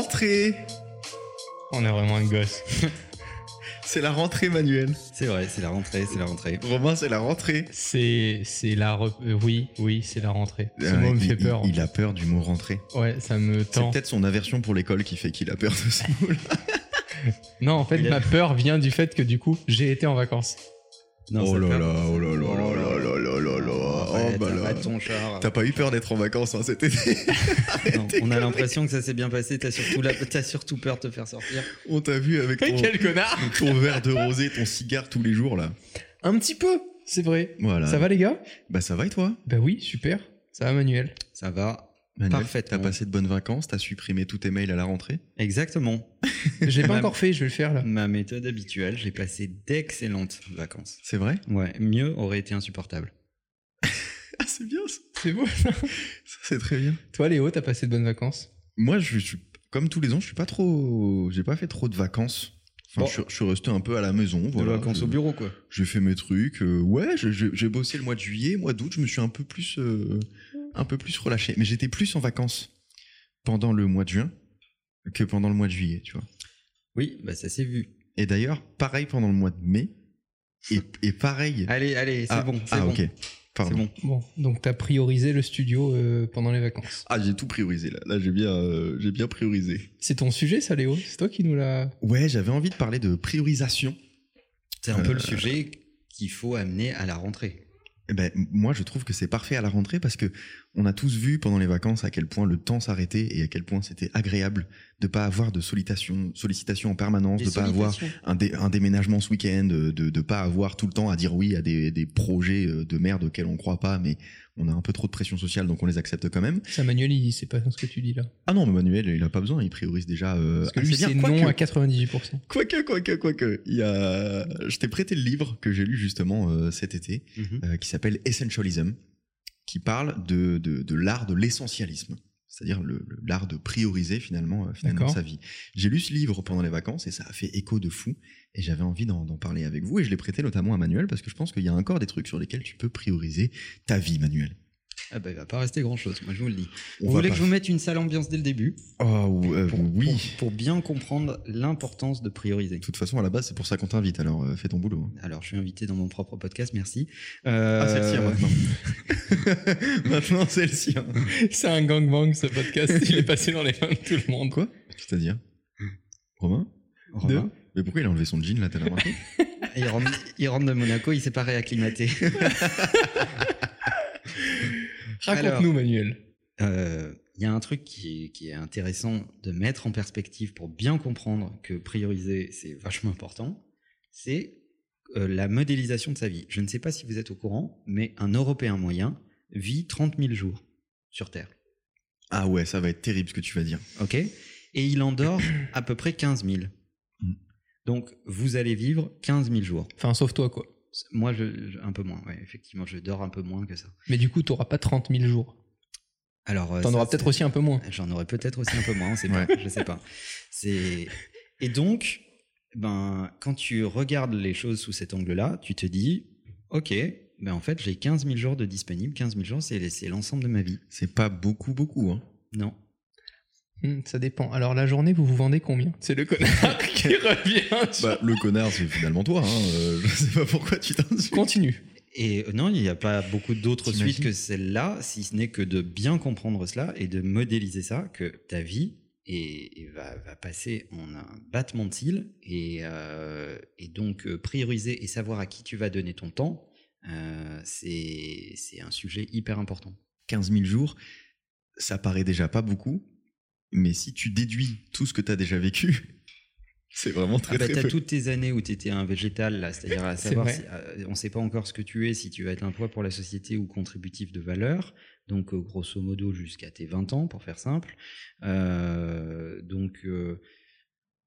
rentrée On est vraiment un gosse. C'est la rentrée, Manuel. C'est vrai, c'est la rentrée, c'est la rentrée. Romain, c'est la rentrée. C'est c'est la re- euh, oui oui c'est la rentrée. Ce Euh, mot me fait peur. Il, il a peur du mot rentrée. Ouais ça me C'est tend. peut-être son aversion pour l'école qui fait qu'il a peur de ce mot-là. Non en fait a- ma peur vient du fait que du coup j'ai été en vacances. Non, Oh là là, oh là là là là là là bah t'as là. pas ton char. T'as pas eu peur d'être en vacances hein, cet été Non, on a l'impression que ça s'est bien passé. T'as surtout, la... t'as surtout peur de te faire sortir. On t'a vu avec ton, Quel connard ton verre de rosé, ton cigare tous les jours là. Un petit peu c'est vrai. Voilà. Ça va les gars? Bah ça va et toi? Bah oui super. Ça va Manuel? Ça va. Manuel, Parfaitement. T'as passé de bonnes vacances, t'as supprimé tous tes mails à la rentrée? Exactement. J'ai pas encore fait je vais le faire là. Ma méthode habituelle, j'ai passé d'excellentes vacances. C'est vrai? Ouais, mieux aurait été insupportable. Ah c'est bien ça. C'est beau. Ça, c'est très bien. Toi Léo t'as passé de bonnes vacances? Moi, je suis comme tous les ans, je suis pas trop, j'ai pas fait trop de vacances. Enfin, Bon. je, suis- je suis resté un peu à la maison. De Voilà. vacances au bureau, quoi. J'ai fait mes trucs. euh, ouais, j'ai bossé le mois de juillet, mois d'août. Je me suis un peu plus, euh, un peu plus relâché. Mais j'étais plus en vacances pendant le mois de juin que pendant le mois de juillet, tu vois. Oui, bah ça s'est vu. Et d'ailleurs, pareil pendant le mois de mai. Et, et pareil. Allez, allez, c'est Ah, bon, ah, bon. ok. C'est Pardon. bon. Bon donc t'as priorisé le studio euh, pendant les vacances. Ah, j'ai tout priorisé là. Là, j'ai bien, euh, j'ai bien priorisé. C'est ton sujet ça Léo? C'est toi qui nous l'a. Ouais, j'avais envie de parler de priorisation. C'est un peu Euh, le sujet qu'il faut amener à la rentrée. Eh ben, moi, je trouve que c'est parfait à la rentrée parce que on a tous vu pendant les vacances à quel point le temps s'arrêtait et à quel point c'était agréable de pas avoir de sollicitation, sollicitation en permanence, de pas avoir un, dé- un déménagement ce week-end, de, de pas avoir tout le temps à dire oui à des, des projets euh, de merde auxquels on croit pas, mais on a un peu trop de pression sociale donc on les accepte quand même. Ça Manuel il sait pas ce que tu dis là. Ah non, mais Manuel, il a pas besoin, il priorise déjà. Euh, Parce que lui c'est non à 98%. Quoique, quoique, quoique. Il y a... Je t'ai prêté le livre que j'ai lu justement euh, cet été. Mhm. euh, qui s'appelle Essentialism, qui parle de, de, l'art de l'essentialisme, c'est-à-dire l'art de prioriser finalement, euh, finalement sa vie. J'ai lu ce livre pendant les vacances et ça a fait écho de fou et j'avais envie d'en, d'en parler avec vous et je l'ai prêté notamment à Manuel parce que je pense qu'il y a encore des trucs sur lesquels tu peux prioriser ta vie, Manuel. Ah bah, il va pas rester grand chose, moi je vous le dis. On vous voulez pas- que je vous mette une sale ambiance dès le début Oh, euh, pour, oui. pour, pour bien comprendre l'importance de prioriser. De toute façon, à la base, c'est pour ça qu'on t'invite, alors euh, fais ton boulot. Alors, je suis invité dans mon propre podcast, merci. Euh, Ah, c'est le sien maintenant. maintenant, c'est le sien. C'est un gangbang ce podcast, il est passé dans les mains de tout le monde. Quoi? C'est-à-dire? Romain? Romain, Mais pourquoi il a enlevé son jean là, t'as remarqué? Il, rentre, il rentre de Monaco, il s'est pas réacclimaté. Raconte-nous Manuel. Euh, Il y a un truc qui est, qui est intéressant de mettre en perspective pour bien comprendre que prioriser, c'est vachement important. C'est euh, la modélisation de sa vie. Je ne sais pas si vous êtes au courant, mais un Européen moyen vit 30 000 jours sur Terre. Ah ouais, ça va être terrible ce que tu vas dire. OK Et il en dort à peu près 15 000. Mm. Donc, vous allez vivre 15 000 jours. Enfin sauf toi quoi. Moi, je, je- un peu moins, ouais, effectivement, je dors un peu moins que ça. Mais du coup t'auras pas 30 000 jours. Alors, euh, T'en ça, auras peut-être c'est- aussi un peu moins. J'en aurais peut-être aussi un peu moins, on sait Ouais. pas, je sais pas. C'est et donc, ben, quand tu regardes les choses sous cet angle-là, tu te dis, ok, ben en fait, j'ai 15 000 jours de disponibles. 15 000 jours, c'est c'est l'ensemble de ma vie. C'est pas beaucoup, beaucoup. Hein. Non. Hmm, ça dépend. Alors la journée vous vous vendez combien? C'est le connard qui revient. sur- Bah, le connard, c'est finalement toi. Hein. euh, je sais pas pourquoi tu t'insultes. Continue. Et euh, non, il n'y a pas beaucoup d'autres suites que celle-là, si ce n'est que de bien comprendre cela et de modéliser ça, que ta vie est- est- va, va passer en un battement de cils et, euh, et donc euh, prioriser et savoir à qui tu vas donner ton temps, euh, c'est c'est un sujet hyper important. 15 000 jours, ça paraît déjà pas beaucoup. Mais si tu déduis tout ce que tu as déjà vécu, c'est vraiment très Ah bah, très peu. toutes tes années où tu étais un végétal, là, c'est-à-dire à C'est savoir, vrai. si- euh, on ne sait pas encore ce que tu es, si tu vas être un poids pour la société ou contributif de valeur, donc euh, grosso modo jusqu'à tes 20 ans, pour faire simple. Euh, donc, euh,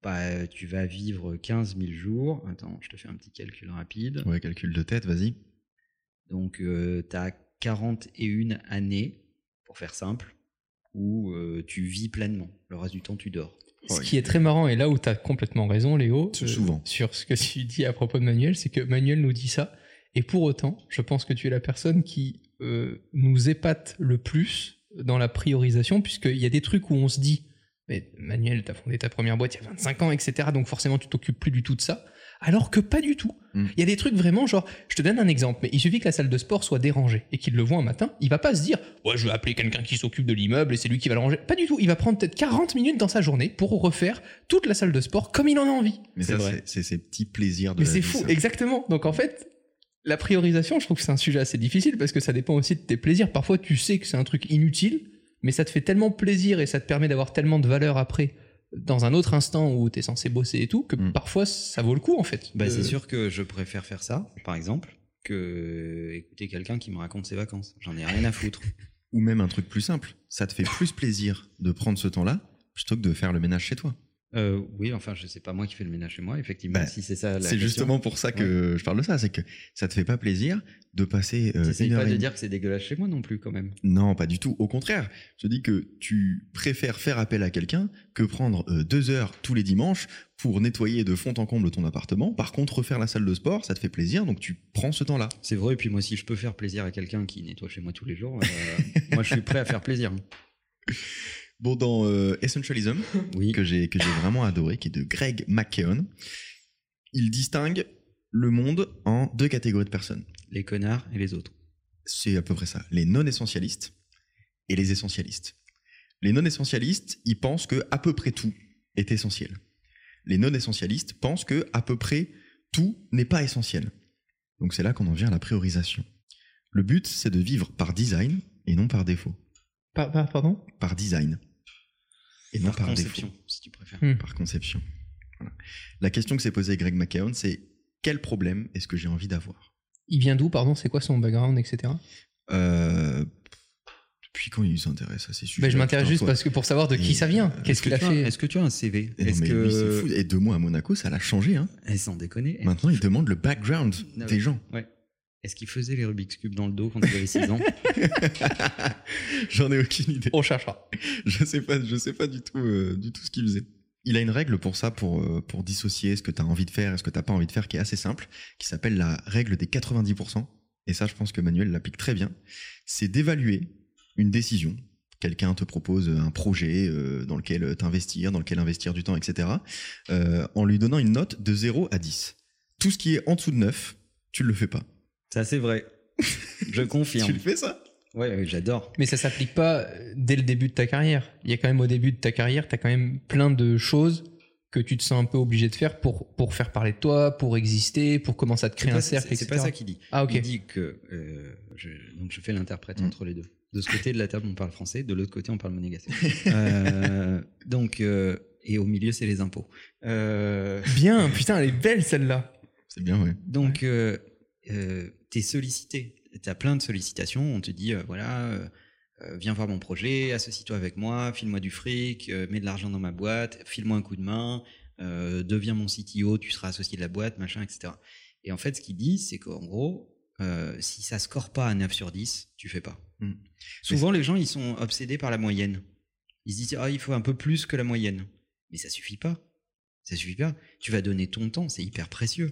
bah, tu vas vivre 15 000 jours. Attends, je te fais un petit calcul rapide. Ouais, calcul de tête, vas-y. Donc, tu as 41 années, pour faire simple, où euh, tu vis pleinement. Le reste du temps, tu dors. Ce qui est très marrant, et là où tu as complètement raison, Léo, C'est souvent. sur ce que tu dis à propos de Manuel, c'est que Manuel nous dit ça, et pour autant, je pense que tu es la personne qui euh, nous épate le plus dans la priorisation, puisqu'il y a des trucs où on se dit, Mais Manuel, t'as fondé ta première boîte il y a 25 ans, etc. Donc forcément, tu t'occupes plus du tout de ça. Alors que pas du tout. Mm. Il y a des trucs vraiment genre, je te donne un exemple, mais il suffit que la salle de sport soit dérangée et qu'il le voit un matin, il va pas se dire, ouais, je vais appeler quelqu'un qui s'occupe de l'immeuble et c'est lui qui va le ranger. Pas du tout. Il va prendre peut-être 40 minutes dans sa journée pour refaire toute la salle de sport comme il en a envie. Mais C'est ça, vrai. c'est c'est ces petits plaisirs de Mais la c'est vie, fou, ça. exactement. Donc en fait, la priorisation, je trouve que c'est un sujet assez difficile parce que ça dépend aussi de tes plaisirs. Parfois, tu sais que c'est un truc inutile, mais ça te fait tellement plaisir et ça te permet d'avoir tellement de valeur après dans un autre instant où tu es censé bosser et tout que Mm. parfois ça vaut le coup en fait. Bah, de- c'est sûr que je préfère faire ça, par exemple, que écouter quelqu'un qui me raconte ses vacances. J'en ai rien à foutre. Ou même un truc plus simple. Ça te fait plus plaisir de prendre ce temps-là plutôt que de faire le ménage chez toi. Euh, oui, enfin, je sais pas moi qui fais le ménage chez moi, effectivement, Bah, si c'est ça C'est justement pour ça que je parle de ça. C'est que ça te fait pas plaisir de passer euh, T'essayes pas de dire que c'est dégueulasse chez moi non plus, quand même. Non, pas du tout. Au contraire, je te dis que tu préfères faire appel à quelqu'un que prendre euh, deux heures tous les dimanches pour nettoyer de fond en comble ton appartement. Par contre, refaire la salle de sport, ça te fait plaisir, donc tu prends ce temps-là. C'est vrai, et puis moi, si je peux faire plaisir à quelqu'un qui nettoie chez moi tous les jours, euh, moi, je suis prêt à faire plaisir. Bon, dans euh, Essentialism, Oui. que j'ai vraiment adoré, qui est de Greg McKeown, il distingue le monde en deux catégories de personnes. Les connards et les autres. C'est à peu près ça. Les non-essentialistes et les essentialistes. Les non-essentialistes, ils pensent que à peu près tout est essentiel. Les non-essentialistes pensent que à peu près tout n'est pas essentiel. Donc c'est là qu'on en vient à la priorisation. Le but, c'est de vivre par design et non par défaut. Par- par- pardon? Par design. Et non Par par, conception, défaut. si tu préfères. Hmm. Par conception. Voilà. La question que s'est posée Greg McKeown, c'est quel problème est-ce que j'ai envie d'avoir? Il vient d'où, pardon? C'est quoi son background, etc. euh, Depuis quand il s'intéresse à ces sujets? Ben, je m'intéresse juste parce que pour savoir de qui Et, ça vient. euh, Qu'est-ce Est-ce que, qu'il a tu as- fait? est-ce que tu as un CV Et non, Est-ce mais que. lui, c'est fou. Et deux mois à Monaco, ça l'a changé. Hein. Eh, sans déconner. Maintenant, il demande le background Ah des ouais. gens. Ouais. Est-ce qu'il faisait les Rubik's Cube dans le dos quand il avait 6 ans J'en ai aucune idée. On cherchera. Je sais pas, je sais pas du tout, euh, du tout ce qu'il faisait. Il a une règle pour ça, pour, euh, pour dissocier ce que tu as envie de faire et ce que tu pas envie de faire, qui est assez simple, qui s'appelle la règle des 90%. Et ça, je pense que Manuel l'applique très bien. C'est d'évaluer une décision. Quelqu'un te propose un projet euh, dans lequel t'investir, dans lequel investir du temps, etc. euh, en lui donnant une note de 0 à 10. Tout ce qui est en dessous de 9, tu ne le fais pas. Ça, c'est vrai. Je confirme. Tu le fais ça? Ouais, ouais, j'adore. Mais ça s'applique pas dès le début de ta carrière. Il y a quand même au début de ta carrière, tu as quand même plein de choses que tu te sens un peu obligé de faire pour, pour faire parler de toi, pour exister, pour commencer à te créer pas- un cercle, C'est etc. c'est pas ça qu'il dit. Ah, ok. Il dit que. euh, je, donc, je fais l'interprète Mm. entre les deux. De ce côté de la table, on parle français. De l'autre côté, on parle monégasque. Euh, donc, euh, et au milieu, c'est les impôts. Euh, Bien, putain, elle est belle celle-là. C'est bien, ouais. donc, euh, t'es sollicité. T'as plein de sollicitations. On te dit, euh, voilà, euh, euh, viens voir mon projet, associe-toi avec moi, file-moi du fric, mets de l'argent dans ma boîte, file-moi un coup de main, deviens mon CTO, tu seras associé de la boîte, machin, etc. Et en fait, ce qu'il dit, c'est qu'en gros, si ça score pas à 9 sur 10, tu fais pas. Mm. Souvent, les gens, ils sont obsédés par la moyenne. Ils se disent, ah, il faut un peu plus que la moyenne. Mais ça suffit pas. Ça suffit pas. Tu vas donner ton temps, c'est hyper précieux.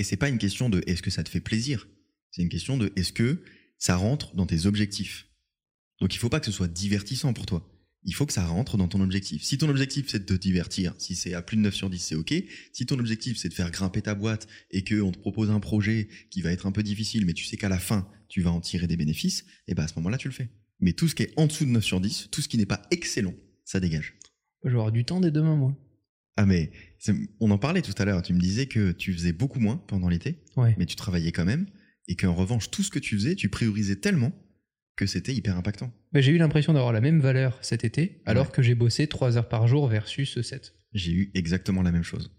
Et c'est pas une question de est-ce que ça te fait plaisir. C'est une question de est-ce que ça rentre dans tes objectifs. Donc il faut pas que ce soit divertissant pour toi. Il faut que ça rentre dans ton objectif. Si ton objectif c'est de te divertir, si c'est à plus de 9 sur 10, c'est ok. Si ton objectif c'est de faire grimper ta boîte et que on te propose un projet qui va être un peu difficile, mais tu sais qu'à la fin tu vas en tirer des bénéfices, et ben à ce moment-là tu le fais. Mais tout ce qui est en dessous de 9 sur 10, tout ce qui n'est pas excellent, ça dégage. Je vais avoir du temps dès demain, moi. Ah mais on en parlait tout à l'heure. Tu me disais que tu faisais beaucoup moins pendant l'été, Ouais. mais tu travaillais quand même, et qu'en revanche tout ce que tu faisais, tu priorisais tellement que c'était hyper impactant. Mais j'ai eu l'impression d'avoir la même valeur cet été, alors Ouais. que j'ai bossé 3 heures par jour versus 7. J'ai eu exactement la même chose.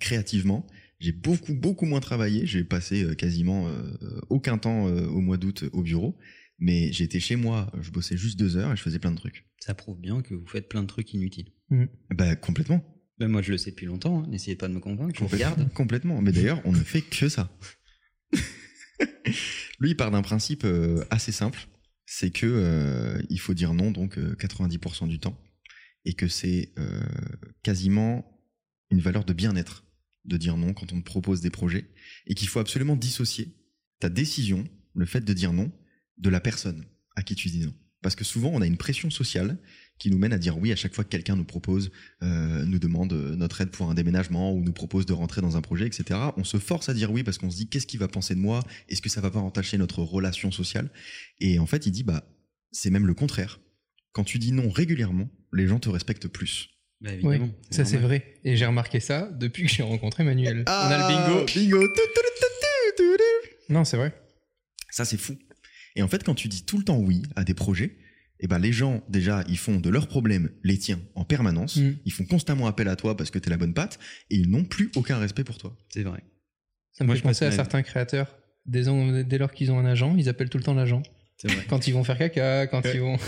Créativement, j'ai beaucoup beaucoup moins travaillé. J'ai passé euh, quasiment euh, aucun temps euh, au mois d'août au bureau. Mais j'étais chez moi, je bossais juste deux heures et je faisais plein de trucs. Ça prouve bien que vous faites plein de trucs inutiles. Bah complètement. Ben moi, je le sais depuis longtemps. hein. N'essayez pas de me convaincre. Je regarde. Complètement. Mais d'ailleurs, on ne fait que ça. Lui, il part d'un principe euh, assez simple, c'est que euh, il faut dire non donc euh, 90% du temps, et que c'est euh, quasiment une valeur de bien-être de dire non quand on te propose des projets, et qu'il faut absolument dissocier ta décision, le fait de dire non, de la personne à qui tu dis non. Parce que souvent, on a une pression sociale qui nous mène à dire oui à chaque fois que quelqu'un nous propose, euh, nous demande euh, notre aide pour un déménagement ou nous propose de rentrer dans un projet, etc. On se force à dire oui parce qu'on se dit qu'est-ce qu'il va penser de moi? Est-ce que ça va pas entacher notre relation sociale? Et en fait, il dit bah c'est même le contraire. Quand tu dis non régulièrement, les gens te respectent plus. Bah, Oui, ça c'est vrai. Et j'ai remarqué ça depuis que j'ai rencontré Manuel. On a le bingo. Ah, Bingo. Non, c'est vrai. Ça, c'est fou. Et en fait, quand tu dis tout le temps oui à des projets, eh ben, les gens, déjà, ils font de leurs problèmes les tiens en permanence. Mm. Ils font constamment appel à toi parce que t'es la bonne patte et ils n'ont plus aucun respect pour toi. C'est vrai. Ça me Moi, fait je pense penser à certains créateurs. Dès, dès lors qu'ils ont un agent, ils appellent tout le temps l'agent. C'est vrai. Quand ils vont faire caca, quand Ouais. ils vont.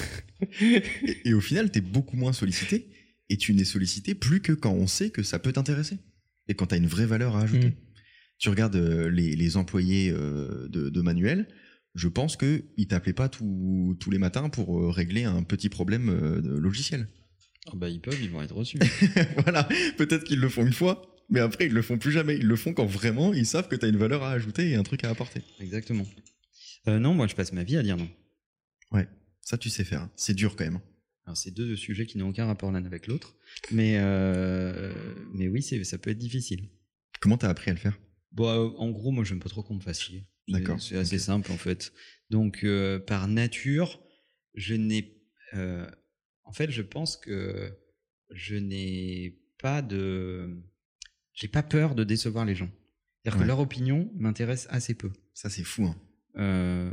Et, et au final, t'es beaucoup moins sollicité et tu n'es sollicité plus que quand on sait que ça peut t'intéresser et quand t'as une vraie valeur à ajouter. Mm. Tu regardes euh, les, les employés euh, de, de Manuel, je pense qu'ils t'appelaient pas tous tous les matins pour euh, régler un petit problème euh, de logiciel. Ah bah, ils peuvent, ils vont être reçus. voilà, peut-être qu'ils le font une fois, mais après ils le font plus jamais. Ils le font quand vraiment ils savent que tu as une valeur à ajouter et un truc à apporter. Exactement. Euh, non, moi, je passe ma vie à dire non. Ça tu sais faire. hein. C'est dur quand même. Alors, c'est deux sujets qui n'ont aucun rapport l'un avec l'autre. Mais, euh, mais oui, c'est- ça peut être difficile. Comment t'as appris à le faire? Bon, euh, en gros, moi, j'aime pas trop qu'on me fasse chier. D'accord, C'est assez simple, en fait. Donc, euh, par nature, je n'ai. euh, en fait, je pense que je n'ai pas de. J'ai pas peur de décevoir les gens. C'est-à-dire Ouais. que leur opinion m'intéresse assez peu. Ça c'est fou. Hein. Euh,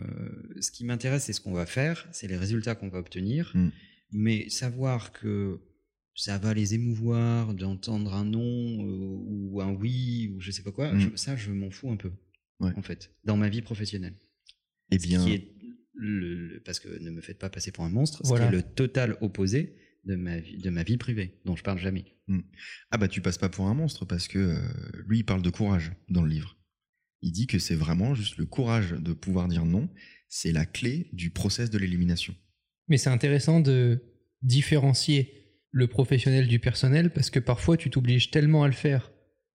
ce qui m'intéresse, c'est ce qu'on va faire, c'est les résultats qu'on va obtenir. Mm. Mais savoir que ça va les émouvoir d'entendre un non ou un oui ou je sais pas quoi, Mm. je- ça, je m'en fous un peu. Ouais. En fait, dans ma vie professionnelle. Eh Ce bien, qui est le- le- parce que ne me faites pas passer pour un monstre, Voilà. ce qui est le total opposé de ma vie, de ma vie privée, dont je parle jamais. ah bah tu passes pas pour un monstre parce que euh, lui il parle de courage dans le livre. Il dit que c'est vraiment juste le courage de pouvoir dire non, c'est la clé du process de l'élimination. Mais c'est intéressant de différencier le professionnel du personnel parce que parfois tu t'obliges tellement à le faire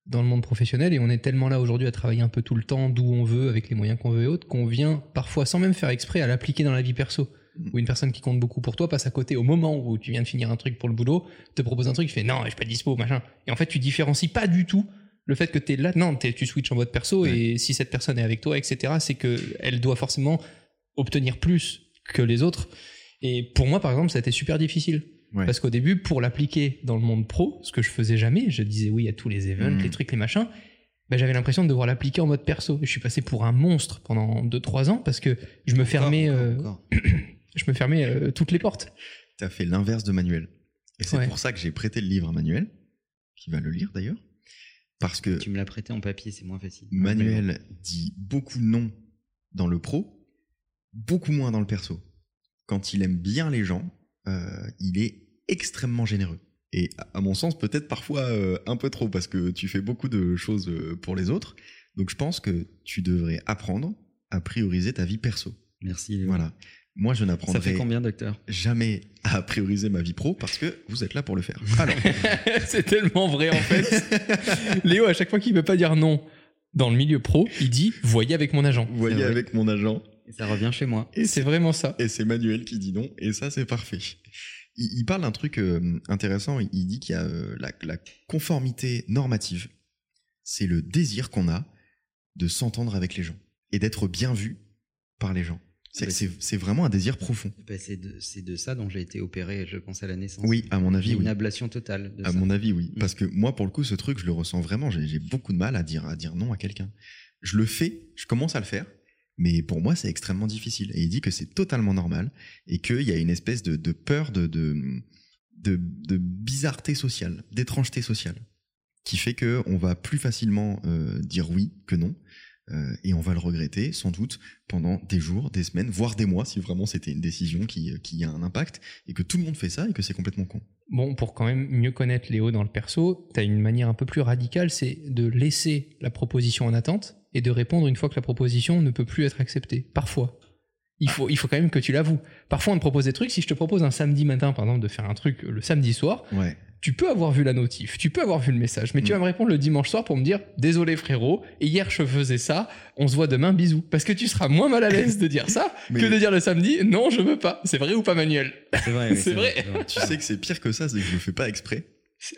dans le monde professionnel et on est tellement là aujourd'hui à travailler un peu tout le temps d'où on veut avec les moyens qu'on veut et autres qu'on vient parfois sans même faire exprès à l'appliquer dans la vie perso Mm. où une personne qui compte beaucoup pour toi passe à côté au moment où tu viens de finir un truc pour le boulot te propose un truc tu fais non je suis pas dispo machin et en fait tu différencies pas du tout le fait que tu es là non t'es- tu switches en mode perso Ouais. et si cette personne est avec toi etc c'est que elle doit forcément obtenir plus que les autres et pour moi, par exemple, ça a été super difficile. Ouais. Parce qu'au début, pour l'appliquer dans le monde pro, ce que je faisais jamais, je disais oui à tous les events, Mhm. les trucs, les machins, ben, j'avais l'impression de devoir l'appliquer en mode perso. Et je suis passé pour un monstre pendant 2-3 ans parce que je me fermais, Encore, euh, encore. je me fermais euh, toutes les portes. T'as fait l'inverse de Manuel. Et c'est Ouais. pour ça que j'ai prêté le livre à Manuel, qui va le lire d'ailleurs. Parce que Tu me l'as prêté en papier, c'est moins facile. Manuel dit beaucoup non dans le pro, beaucoup moins dans le perso. Quand il aime bien les gens, il est extrêmement généreux. Et à mon sens, peut-être parfois euh, un peu trop, parce que tu fais beaucoup de choses euh, pour les autres. Donc je pense que tu devrais apprendre à prioriser ta vie perso. Merci. Léo. Voilà. Moi, je Ça n'apprendrai fait combien, docteur jamais à prioriser ma vie pro parce que vous êtes là pour le faire. Alors, c'est tellement vrai en fait. Léo, à chaque fois qu'il veut pas dire non dans le milieu pro, il dit voyez avec mon agent. voyez avec mon agent, Et ça revient chez moi. et C'est vraiment ça. Et c'est Manuel qui dit non, et ça c'est parfait. Il, il parle d'un truc euh, intéressant, il dit qu'il y a euh, la, la conformité normative, c'est le désir qu'on a de s'entendre avec les gens et d'être bien vu par les gens. C'est Ah bah, vraiment un désir profond. Ben, c'est de, ça dont j'ai été opéré, je pense, à la naissance. Oui, à mon avis, une oui. ablation totale de À ça. mon avis, oui. Mm. Parce que moi, pour le coup, ce truc, je le ressens vraiment. J'ai j'ai beaucoup de mal à dire, à dire non à quelqu'un. Je le fais, je commence à le faire, mais pour moi, c'est extrêmement difficile. Et il dit que c'est totalement normal et qu'il y a une espèce de, peur de, de, bizarreté sociale, d'étrangeté sociale, qui fait que on va plus facilement euh, dire oui que non. euh, et on va le regretter sans doute pendant des jours, des semaines, voire des mois si vraiment c'était une décision qui, qui a un impact et que tout le monde fait ça et que c'est complètement con. Bon, pour quand même mieux connaître Léo dans le perso, t'as une manière un peu plus radicale, c'est de laisser la proposition en attente et de répondre une fois que la proposition ne peut plus être acceptée. Parfois. Il faut, il faut quand même que tu l'avoues. Parfois, on te propose des trucs. Si je te propose un samedi matin, par exemple, de faire un truc le samedi soir, Ouais. tu peux avoir vu la notif, tu peux avoir vu le message, mais tu Mm. vas me répondre le dimanche soir pour me dire désolé frérot, hier je faisais ça, on se voit demain, bisous. Parce que tu seras moins mal à l'aise de dire ça Mais- que de dire le samedi non, je veux pas. C'est vrai ou pas, Manuel? C'est vrai. C'est vrai. Tu sais que c'est pire que ça, c'est que je le fais pas exprès.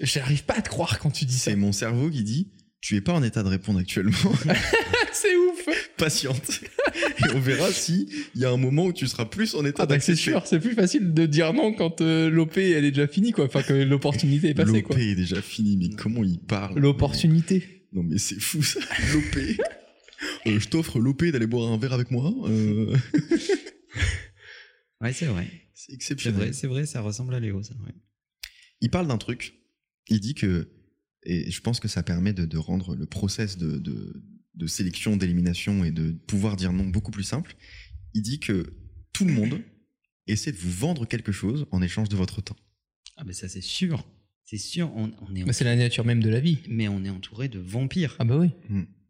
J'arrive pas à te croire quand tu dis ça. C'est mon cerveau qui dit tu es pas en état de répondre actuellement, C'est ouf. patiente. Et on verra si il y a un moment où tu seras plus en état Ah bah c'est sûr, c'est plus facile de dire non quand euh, l'OP elle est déjà finie quoi, enfin que l'opportunité est passée L'OP quoi. est déjà fini, mais comment il parle L'opportunité. Non mais c'est fou ça, l'OP. Euh, je t'offre l'OP d'aller boire un verre avec moi. euh, Ouais, c'est vrai. c'est C'est exceptionnel. vrai, c'est vrai, ça ressemble à Léo, ça. ouais. Il parle d'un truc. Il dit que, et je pense que ça permet de, de rendre le process de, de, de sélection, d'élimination et de pouvoir dire non beaucoup plus simple. Il dit que tout le monde essaie de vous vendre quelque chose en échange de votre temps. Ah, mais ça, c'est sûr. C'est sûr, on, on est Bah, c'est la nature même de la vie. mais on est entouré de vampires. Ah bah oui.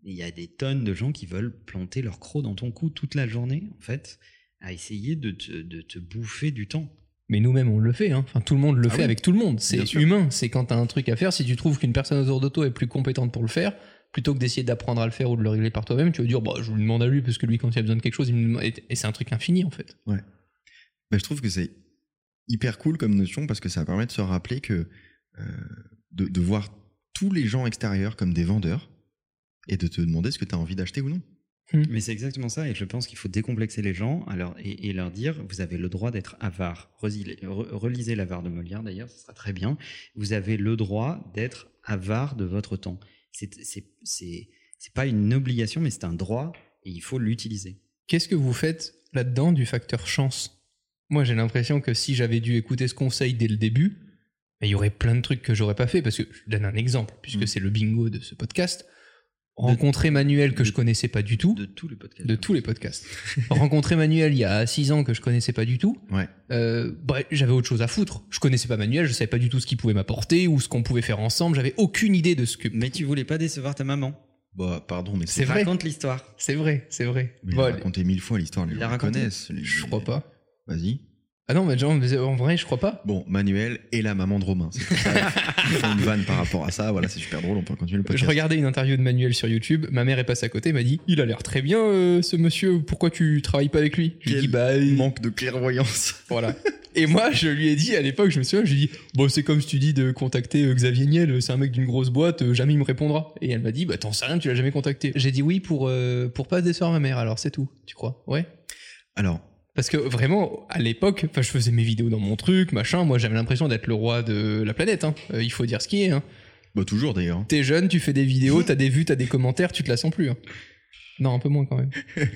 Et Il y a des tonnes de gens qui veulent planter leur croc dans ton cou toute la journée, en fait, à essayer de te, de te bouffer du temps. Mais nous-mêmes, on le fait. Hein. Enfin, tout le monde le Ah fait oui. avec tout le monde. C'est humain. C'est quand t'as un truc à faire. Si tu trouves qu'une personne autour de toi est plus compétente pour le faire, plutôt que d'essayer d'apprendre à le faire ou de le régler par toi-même, tu vas dire, bah, je lui demande à lui parce que lui, quand il a besoin de quelque chose, il me demande- et c'est un truc infini en fait. Ben, je trouve que c'est hyper cool comme notion parce que ça permet de se rappeler que euh, de, de voir tous les gens extérieurs comme des vendeurs et de te demander ce que tu as envie d'acheter ou non. Mais c'est exactement ça, et je pense qu'il faut décomplexer les gens alors, et, et leur dire vous avez le droit d'être avare. Relisez, re- relisez l'avare de Molière d'ailleurs, ce sera très bien. Vous avez le droit d'être avare de votre temps. C'est pas une obligation, mais c'est un droit, et il faut l'utiliser. Qu'est-ce que vous faites là-dedans du facteur chance? Moi, j'ai l'impression que si j'avais dû écouter ce conseil dès le début, bah, il y aurait plein de trucs que j'aurais pas fait. Parce que je donne un exemple, puisque Mm. c'est le bingo de ce podcast. Rencontrer Manuel que de- je connaissais pas du tout, De tous les podcasts. de tous les podcasts. Rencontrer Manuel il y a 6 ans que je connaissais pas du tout. Ouais. Euh, bref, j'avais autre chose à foutre. Je connaissais pas Manuel, je savais pas du tout ce qu'il pouvait m'apporter ou ce qu'on pouvait faire ensemble. J'avais aucune idée de ce que. Mais tu voulais pas décevoir ta maman. Bah, pardon, mais C'est vrai. Raconte l'histoire. C'est vrai, c'est vrai. Mais Bon, il a raconté mille fois l'histoire, les Il gens l'a connaissent. les- je crois pas. Vas-y. Ah non, mais genre, en vrai, je crois pas. Bon, Manuel et la maman de Romain. C'est une vanne par rapport à ça. Voilà, c'est super drôle. On peut continuer le podcast. Je regardais une interview de Manuel sur YouTube. Ma mère est passée à côté, m'a dit Il a l'air très bien, euh, ce monsieur. Pourquoi tu travailles pas avec lui? Je lui dit Bah, il- manque de clairvoyance. voilà. Et moi, je lui ai dit à l'époque, je me souviens, je lui ai dit Bon, c'est comme si tu dis de contacter euh, Xavier Niel, c'est un mec d'une grosse boîte, euh, jamais il me répondra. Et elle m'a dit Bah, t'en sais rien, tu l'as jamais contacté. J'ai dit oui pour, euh, pour pas décevoir ma mère, alors c'est tout, tu crois? Ouais. Alors, Parce que vraiment, à l'époque, je faisais mes vidéos dans mon truc, machin. Moi, j'avais l'impression d'être le roi de la planète. Hein. Euh, il faut dire ce qui est. Hein. bah, toujours d'ailleurs. T'es jeune, tu fais des vidéos, t'as des vues, t'as des commentaires, tu te la sens plus. hein. Non, un peu moins quand même.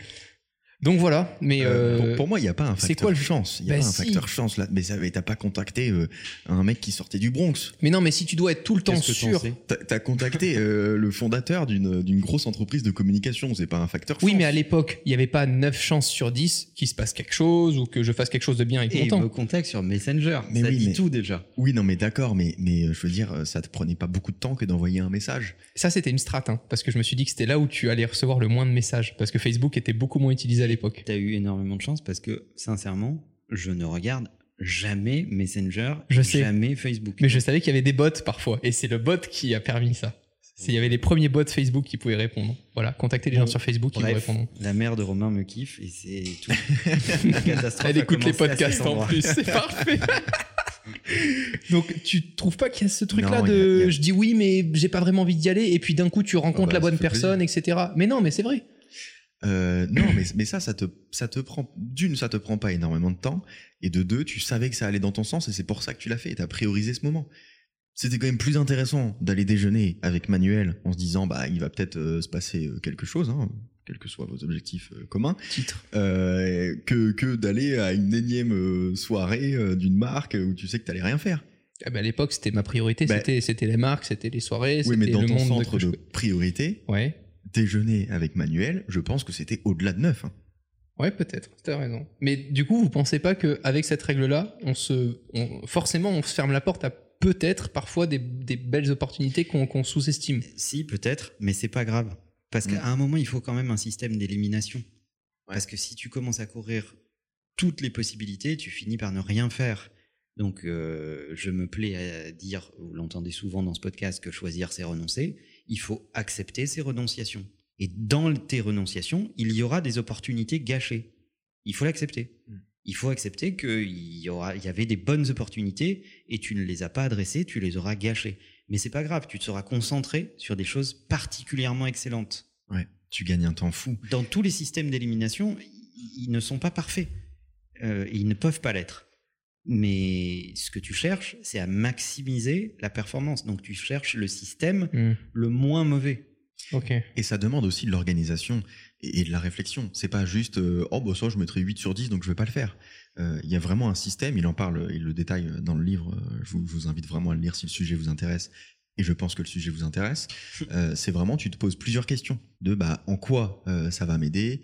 Donc voilà, mais Euh, euh, pour, pour moi, il n'y a pas un c'est facteur quoi le- chance. Il y a Bah, pas un si. facteur chance là. Mais t'as pas contacté euh, un mec qui sortait du Bronx. mais non, mais si tu dois être tout le temps sûr. T'as contacté euh, le fondateur d'une d'une grosse entreprise de communication. C'est pas un facteur chance. Oui, mais à l'époque, il n'y avait pas 9 chances sur 10 qu'il se passe quelque chose ou que je fasse quelque chose de bien Et mon il temps. me contacte sur Messenger. Mais ça oui, dit mais- tout déjà. Oui, non, mais d'accord, mais, mais je veux dire, ça te prenait pas beaucoup de temps que d'envoyer un message. Ça, c'était une strat, hein, parce que je me suis dit que c'était là où tu allais recevoir le moins de messages, parce que Facebook était beaucoup moins utilisé à l'époque. T'as eu énormément de chance parce que, sincèrement, je ne regarde jamais Messenger, Je sais. jamais Facebook. Mais je savais qu'il y avait des bots parfois, et c'est le bot qui a permis ça. C'est- Il y avait les premiers bots Facebook qui pouvaient répondre. Voilà, contacter les gens sur Facebook qui Bref, répondront. la mère de Romain me kiffe et c'est tout. Catastrophe Elle écoute les podcasts en plus, c'est parfait. Donc tu trouves pas qu'il y a ce truc-là de a- a- je dis oui mais j'ai pas vraiment envie d'y aller et puis d'un coup tu rencontres bah, la bonne ça fait personne etc. Mais non mais c'est vrai. Euh, non, mais, mais ça, ça te, ça te prend. D'une, ça te prend pas énormément de temps. Et de deux, tu savais que ça allait dans ton sens et c'est pour ça que tu l'as fait. Tu as priorisé ce moment. C'était quand même plus intéressant d'aller déjeuner avec Manuel en se disant, bah, il va peut-être euh, se passer euh, quelque chose, hein, quels que soient vos objectifs euh, communs, Titre. que, que d'aller à une énième soirée d'une marque où tu sais que t'allais rien faire. Ah bah, à l'époque c'était ma priorité, Bah, c'était c'était les marques, c'était les soirées, Oui, c'était mais dans le ton monde centre je- de priorité, Ouais. Déjeuner avec Manuel, je pense que c'était au-delà de 9. Hein. Ouais, peut-être, t'as raison. Mais du coup, vous pensez pas qu'avec cette règle-là, on se, forcément, on se ferme la porte à peut-être parfois des, belles opportunités qu'on sous-estime? Si, peut-être, mais c'est pas grave. Parce qu'à mm. un moment, il faut quand même un système d'élimination. Parce que si tu commences à courir toutes les possibilités, tu finis par ne rien faire. Donc, euh, je me plais à dire, vous l'entendez souvent dans ce podcast, que choisir, c'est renoncer. Il faut accepter ces renonciations. Et dans tes renonciations, il y aura des opportunités gâchées. Il faut l'accepter. Hmm. Il faut accepter qu'il y, aura, il y avait des bonnes opportunités et tu ne les as pas adressées, tu les auras gâchées. Mais c'est pas grave, tu te seras concentré sur des choses particulièrement excellentes. Ouais, tu gagnes un temps fou. Dans tous les systèmes d'élimination, ils ne sont pas parfaits. Euh, ils ne peuvent pas l'être. Mais ce que tu cherches, c'est à maximiser la performance. Donc tu cherches le système hmm. le moins mauvais. Et ça demande aussi de l'organisation et, de la réflexion. C'est pas juste euh, oh bah ça je mettrai 8 sur 10 donc je vais pas le faire. Euh, il y a vraiment un système, il en parle, il le détaille dans le livre, euh, je vous, invite vraiment à le lire si le sujet vous intéresse. Et je pense que le sujet vous intéresse. c'est vraiment, tu te poses plusieurs questions de bah, en quoi ça va m'aider,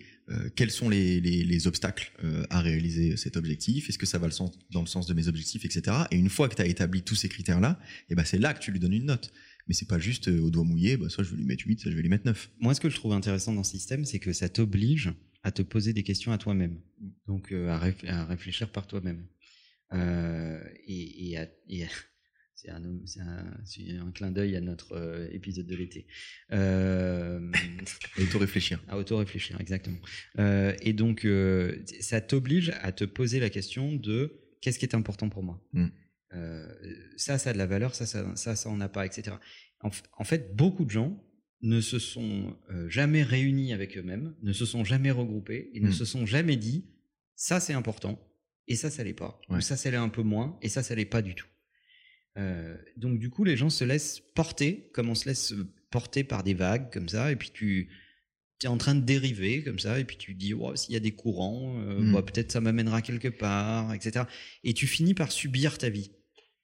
quels sont les, obstacles à réaliser cet objectif, est-ce que ça va le sens, dans le sens de mes objectifs, etc. Et une fois que tu as établi tous ces critères-là, et bah, c'est là que tu lui donnes une note mais c'est pas juste euh, au doigt mouillé, bah, soit je vais lui mettre 8, soit je vais lui mettre 9. Moi, ce que je trouve intéressant dans ce système, c'est que ça t'oblige à te poser des questions à toi-même, donc euh, à, réfléchir par toi-même. Euh, et, c'est un, un, clin d'œil à notre épisode de l'été. auto-réfléchir. À auto-réfléchir, exactement. et donc, ça t'oblige à te poser la question de qu'est-ce qui est important pour moi? Mm. Euh, ça, ça a de la valeur, ça, ça, ça, ça en a pas, etc. En, fait, beaucoup de gens ne se sont euh, jamais réunis avec eux-mêmes, ne se sont jamais regroupés et ne hmm. se sont jamais dit ça c'est important et ça ça l'est pas, ou ça ça l'est un peu moins et ça ça l'est pas du tout. Euh, donc du coup les gens se laissent porter comme on se laisse porter par des vagues comme ça et puis tu es en train de dériver comme ça et puis tu dis oh, s'il y a des courants, hmm. bah, peut-être ça m'amènera quelque part, etc. Et tu finis par subir ta vie.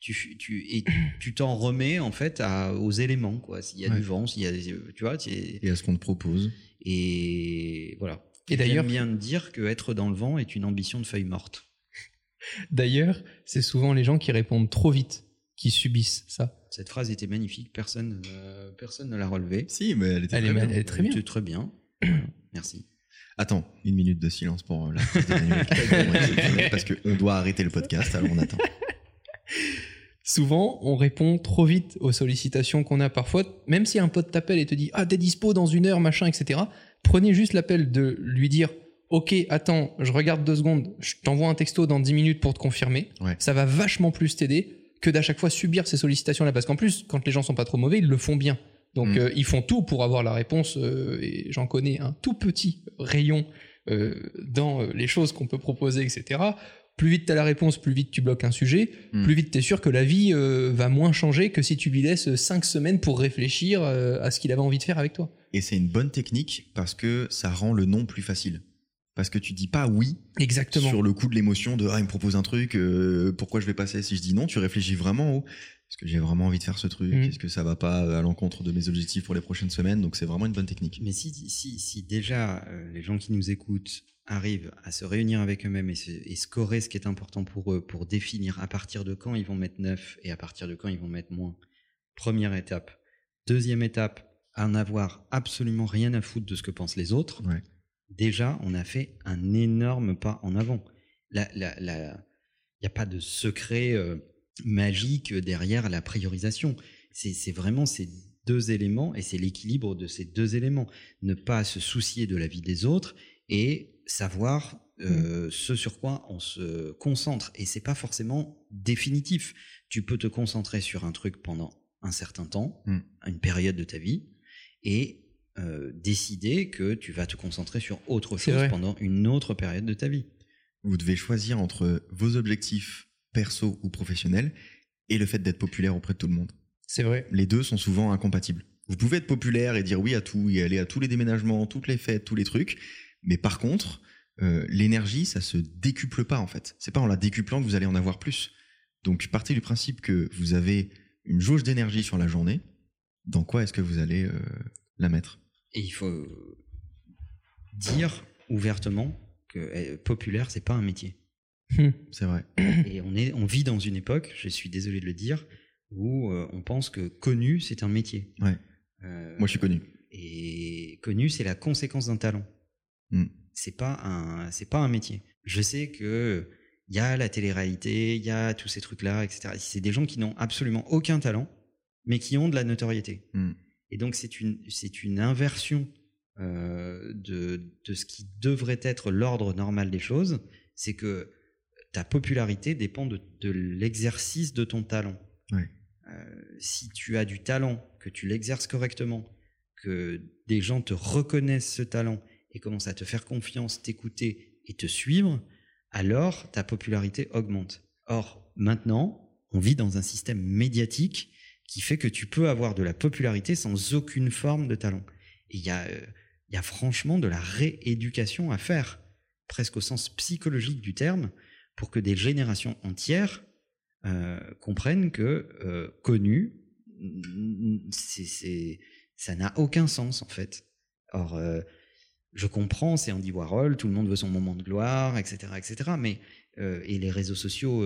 Tu, tu, et tu t'en remets en fait à, aux éléments quoi. S'il y a du vent s'il y a tu vois et à ce qu'on te propose. Et voilà. Et d'ailleurs bien de dire que être dans le vent est une ambition de feuille morte. D'ailleurs c'est souvent les gens qui répondent trop vite qui subissent ça cette phrase était magnifique personne euh, personne ne l'a relevée si mais elle était très, est, bien. Elle est très bien très bien merci Attends, une minute de silence pour la phrase de parce qu'on doit arrêter le podcast, alors on attend. Souvent, on répond trop vite aux sollicitations qu'on a parfois. Même si un pote t'appelle et te dit Ah, t'es dispo dans une heure, machin, etc. Prenez juste l'appel de lui dire Ok, attends, je regarde deux secondes, je t'envoie un texto dans dix minutes pour te confirmer. Ça va vachement plus t'aider que d'à chaque fois subir ces sollicitations-là. Parce qu'en plus, quand les gens sont pas trop mauvais, ils le font bien. Donc, mm. euh, ils font tout pour avoir la réponse. Euh, et j'en connais un tout petit rayon euh, dans les choses qu'on peut proposer, etc plus vite tu as la réponse, plus vite tu bloques un sujet, hmm. plus vite tu es sûr que la vie va moins changer que si tu lui laisses cinq semaines pour réfléchir à ce qu'il avait envie de faire avec toi. Et c'est une bonne technique parce que ça rend le non plus facile. Parce que tu dis pas oui Exactement. sur le coup de l'émotion de ah il me propose un truc euh, pourquoi je vais passer? Si je dis non tu réfléchis vraiment au est-ce que j'ai vraiment envie de faire ce truc? Hmm. est-ce que ça va pas à l'encontre de mes objectifs pour les prochaines semaines? Donc c'est vraiment une bonne technique mais si si, si déjà les gens qui nous écoutent arrivent à se réunir avec eux-mêmes et, scorer ce qui est important pour eux, pour définir à partir de quand ils vont mettre 9 et à partir de quand ils vont mettre moins. Première étape. Deuxième étape, en avoir absolument rien à foutre de ce que pensent les autres. Déjà, on a fait un énorme pas en avant. Il n'y a pas de secret euh, magique derrière la priorisation. C'est vraiment ces deux éléments et c'est l'équilibre de ces deux éléments. Ne pas se soucier de la vie des autres et savoir euh, mmh. ce sur quoi on se concentre. Et c'est pas forcément définitif. Tu peux te concentrer sur un truc pendant un certain temps, mmh. une période de ta vie, et euh, décider que tu vas te concentrer sur autre chose pendant une autre période de ta vie. Vous devez choisir entre vos objectifs perso ou professionnels et le fait d'être populaire auprès de tout le monde. C'est vrai. Les deux sont souvent incompatibles. Vous pouvez être populaire et dire oui à tout, et aller à tous les déménagements, toutes les fêtes, tous les trucs, mais par contre, euh, l'énergie, ça se décuple pas en fait. C'est pas en la décuplant que vous allez en avoir plus. Donc partez du principe que vous avez une jauge d'énergie sur la journée. Dans quoi est-ce que vous allez euh, la mettre? Et il faut dire ouvertement que euh, populaire, c'est pas un métier. Hmm. c'est vrai. Et on, est, on vit dans une époque, je suis désolé de le dire, où euh, on pense que connu, c'est un métier. Ouais. Moi, je suis connu. Et connu, c'est la conséquence d'un talent. Hmm. C'est pas un, c'est pas un métier. Je sais que il y a la télé-réalité, il y a tous ces trucs-là, etc. C'est des gens qui n'ont absolument aucun talent, mais qui ont de la notoriété. Hmm. Et donc c'est une, c'est une inversion euh, de, de ce qui devrait être l'ordre normal des choses. C'est que ta popularité dépend de, de l'exercice de ton talent. Euh, si tu as du talent, que tu l'exerces correctement, que des gens te reconnaissent ce talent et commencent à te faire confiance, t'écouter et te suivre, alors ta popularité augmente. Or, maintenant, on vit dans un système médiatique qui fait que tu peux avoir de la popularité sans aucune forme de talent. Il y, euh, y, a franchement de la rééducation à faire, presque au sens psychologique du terme, pour que des générations entières euh, comprennent que euh, connu, ça n'a aucun sens en fait. Or, je comprends, c'est Andy Warhol, tout le monde veut son moment de gloire, etc., etc. Mais et les réseaux sociaux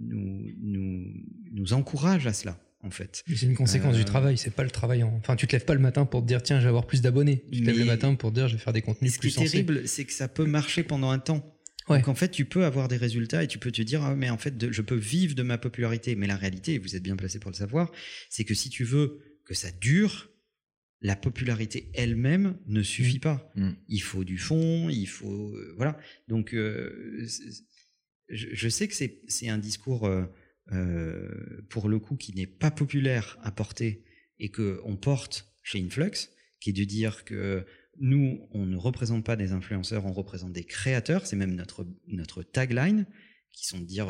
nous, nous, nous encouragent à cela. En fait. C'est une conséquence du travail, c'est pas le travail. Enfin, tu te lèves pas le matin pour te dire tiens, je vais avoir plus d'abonnés. Tu te lèves le matin pour te dire je vais faire des contenus plus Ce qui est terrible, c'est que ça peut marcher pendant un temps. Donc en fait, tu peux avoir des résultats et tu peux te dire ah, mais en fait, je peux vivre de ma popularité. Mais la réalité, vous êtes bien placé pour le savoir, c'est que si tu veux que ça dure, la popularité elle-même ne suffit mm. pas. Mm. Il faut du fond, il faut euh, voilà. Donc euh, je, sais que c'est un discours euh, pour le coup qui n'est pas populaire à porter et que on porte chez Influx, qui est de dire que nous on ne représente pas des influenceurs, on représente des créateurs. C'est même notre notre tagline qui sont de dire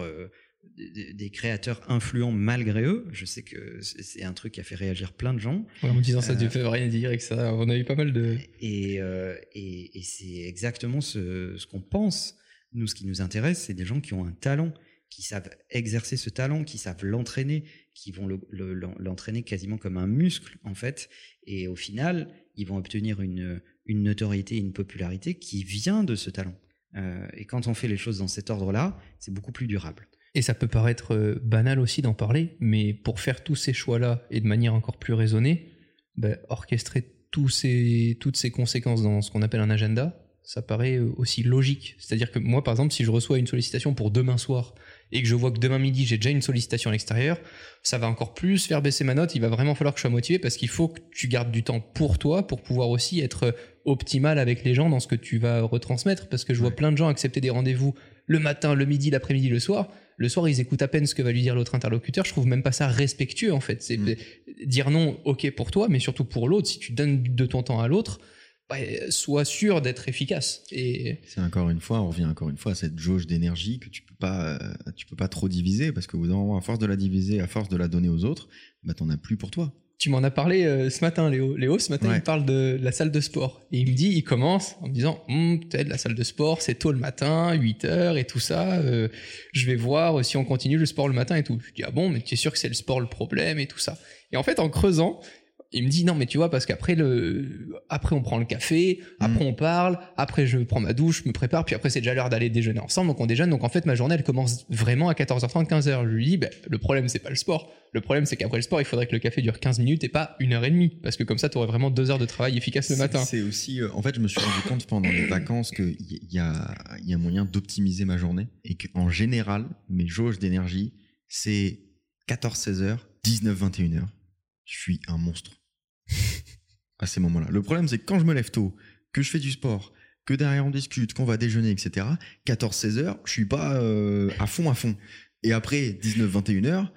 des, créateurs influents malgré eux. Je sais que c'est un truc qui a fait réagir plein de gens. en me disant ça, ne fait rien dire et que ça, on a eu pas mal de. Euh, et, et, c'est exactement ce, ce qu'on pense. Nous, ce qui nous intéresse, c'est des gens qui ont un talent, qui savent exercer ce talent, qui savent l'entraîner, qui vont l'entraîner quasiment comme un muscle, en fait. Et au final, ils vont obtenir une, une notoriété, une popularité qui vient de ce talent. Euh, et quand on fait les choses dans cet ordre-là, c'est beaucoup plus durable. Et ça peut paraître euh, banal aussi d'en parler, mais pour faire tous ces choix-là et de manière encore plus raisonnée, bah, orchestrer toutes ces conséquences dans ce qu'on appelle un agenda, ça paraît euh, aussi logique. C'est-à-dire que moi, par exemple, si je reçois une sollicitation pour demain soir et que je vois que demain midi, j'ai déjà une sollicitation à l'extérieur, ça va encore plus faire baisser ma note. Il va vraiment falloir que je sois motivé parce qu'il faut que tu gardes du temps pour toi pour pouvoir aussi être optimal avec les gens dans ce que tu vas retransmettre. Parce que je vois plein de gens accepter des rendez-vous le matin, le midi, l'après-midi, le soir le soir, ils écoutent à peine ce que va lui dire l'autre interlocuteur. Je trouve même pas ça respectueux, en fait. C'est mm. dire non, ok pour toi, mais surtout pour l'autre. Si tu donnes de ton temps à l'autre, sois sûr d'être efficace. Et c'est encore une fois, on revient encore une fois à cette jauge d'énergie que tu peux pas, euh, tu peux pas trop diviser parce que à force de la diviser, à force de la donner aux autres, bah t'en as plus pour toi tu m'en as parlé euh, ce matin, Léo. Léo, ce matin, il parle de la salle de sport. Et il me dit, il commence en me disant, hm, peut-être la salle de sport, c'est tôt le matin, 8 heures et tout ça. Euh, je vais voir si on continue le sport le matin et tout. Je dis, ah bon, mais tu es sûr que c'est le sport le problème et tout ça? Et en fait, en creusant, il me dit non mais tu vois parce qu'après le après on prend le café après mm. on parle après je prends ma douche je me prépare puis après c'est déjà l'heure d'aller déjeuner ensemble donc on déjeune. Donc en fait ma journée elle commence vraiment à 14h30 15h je lui dis ben, le problème c'est pas le sport. Le problème c'est qu'après le sport il faudrait que le café dure 15 minutes et pas une heure et demie parce que comme ça tu aurais vraiment deux heures de travail efficace le matin. c'est aussi euh, en fait je me suis rendu compte pendant les vacances qu'il y a il y a moyen d'optimiser ma journée et qu'en général mes jauges d'énergie c'est 14 16 h 19 21 h je suis un monstre à ces moments-là. Le problème, c'est que quand je me lève tôt, que je fais du sport, que derrière on discute, qu'on va déjeuner, etc., 14-16 heures, je suis pas euh, à fond, à fond. Et après 19-21 heures,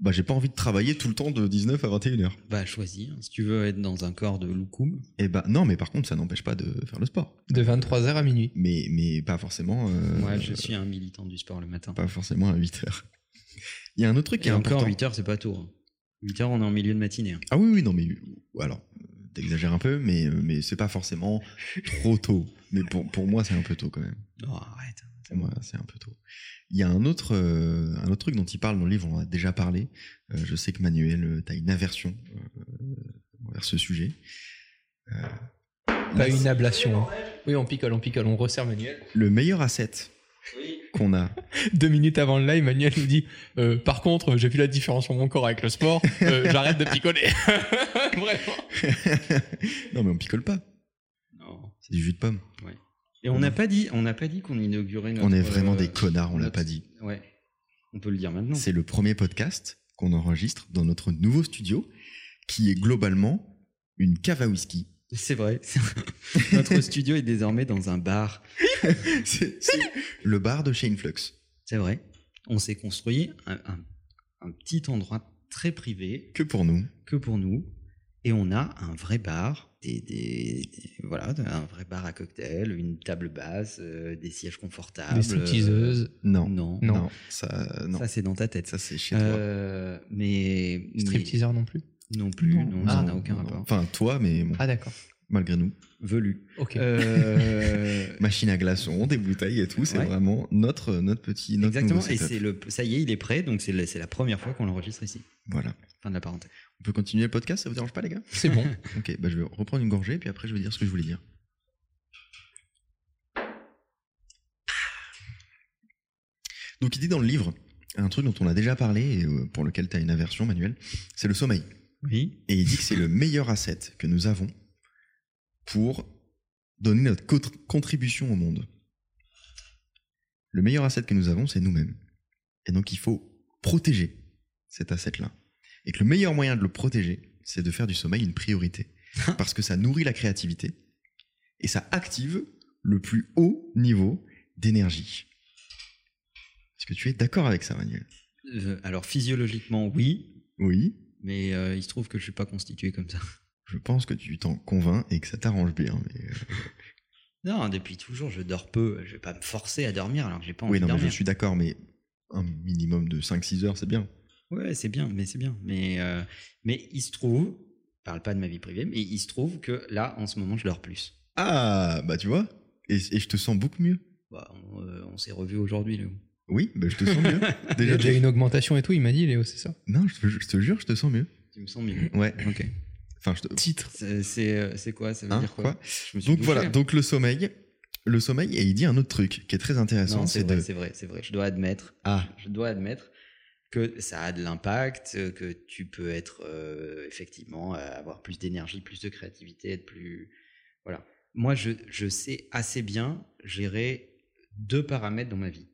bah, j'ai pas envie de travailler tout le temps de 19 à 21 heures. Bah, choisis. Hein. Si tu veux être dans un corps de loukoum. Et eh bah, non, mais par contre, ça n'empêche pas de faire le sport. De 23 heures à minuit. Mais, mais pas forcément. Euh, je suis un militant du sport le matin. Pas forcément à 8 heures. Il y a un autre truc qui est encore, 8 heures, c'est pas tôt. Hein. 8 heures, on est en milieu de matinée. Hein. Ah oui, oui, non, mais alors, t'exagères un peu, mais, mais c'est pas forcément trop tôt. Mais pour, pour moi, c'est un peu tôt quand même. Non, arrête. Pour moi, c'est un peu tôt. Il y a un autre, euh, un autre truc dont il parle dans le livre, on en a déjà parlé. Euh, je sais que Manuel, euh, t'as une aversion vers ce sujet. Pas une ablation. Oui, on picole, on picole, on resserre Manuel. Le meilleur asset qu'on a. Deux minutes avant le live, Manuel nous dit euh, Par contre, j'ai vu la différence sur mon corps avec le sport, euh, j'arrête de picoler. Vraiment. non, mais on picole pas. Non. C'est du jus de pomme. Ouais. Et on n'a pas dit, on n'a pas dit qu'on inaugurait notre. On est vraiment euh, des connards, on l'a pas dit. Ouais. On peut le dire maintenant. C'est le premier podcast qu'on enregistre dans notre nouveau studio, qui est globalement une cave à whisky. C'est vrai. notre studio est désormais dans un bar. C'est le bar de chez Influx. C'est vrai. On s'est construit un, un- un petit endroit très privé Que pour nous. que pour nous. Et on a un vrai bar, des, des- des- voilà, un vrai bar à cocktail, une table basse, euh, des sièges confortables. Les stripteaseuses. Non. Non. Non. ça, non. Ça, c'est dans ta tête. Ça, c'est chez toi. Euh, mais, mais- Stripteaseur non plus. Non plus, Non. non, Ah. ça n'a aucun rapport. Enfin, toi, mais bon, Ah, d'accord. malgré nous. Velu. Ok. Euh, Machine à glaçons, des bouteilles et tout, c'est Ouais. vraiment notre, notre petit. Notre exactement. Et c'est le, ça y est, il est prêt. Donc c'est c'est la première fois qu'on l'enregistre ici. Voilà. Fin de la parenthèse. On peut continuer le podcast, ça vous dérange pas, les gars? C'est bon. Ok, bah je vais reprendre une gorgée, puis après je vais dire ce que je voulais dire. Donc il dit dans le livre un truc dont on a déjà parlé et euh, pour lequel tu as une aversion, Manuel, c'est le sommeil. Oui. Et il dit que c'est le meilleur asset que nous avons pour donner notre contribution au monde. Le meilleur asset que nous avons, c'est nous-mêmes. Et donc il faut protéger cet asset-là. Et que le meilleur moyen de le protéger, c'est de faire du sommeil une priorité. Parce que ça nourrit la créativité et ça active le plus haut niveau d'énergie. Est-ce que tu es d'accord avec ça, Manuel? Euh, alors physiologiquement, oui. Oui. Mais euh, il se trouve que je suis pas constitué comme ça. Je pense que tu t'en convaincs et que ça t'arrange bien. mais, euh, Non, depuis toujours, je dors peu. Je vais pas me forcer à dormir alors que j'ai pas envie Oui, non, de mais dormir. je suis d'accord, mais un minimum de 5-6 heures, c'est bien. Ouais, c'est bien, mais c'est bien. Mais, euh, mais il se trouve, je parle pas de ma vie privée, mais il se trouve que là, en ce moment, je dors plus. Ah, bah tu vois, et, et je te sens beaucoup mieux. Bah, on euh, on s'est revu aujourd'hui, Léo. Oui, bah je te sens mieux. Il y a Déjà, une augmentation et tout, il m'a dit, Léo, c'est ça? Non, je te, je te jure, je te sens mieux. Tu me sens mieux. Ouais. Ok. Enfin, je te... Titre. C'est euh, c'est quoi? Ça veut Hein, dire quoi, quoi? Je me suis Donc douché. voilà, donc le sommeil, le sommeil, et il dit un autre truc qui est très intéressant, c'est vrai, de... c'est vrai, c'est vrai. Je dois admettre. Ah, Je dois admettre que ça a de l'impact, euh, que tu peux être euh, effectivement euh, avoir plus d'énergie, plus de créativité, être plus voilà. Moi, je, je sais assez bien gérer deux paramètres dans ma vie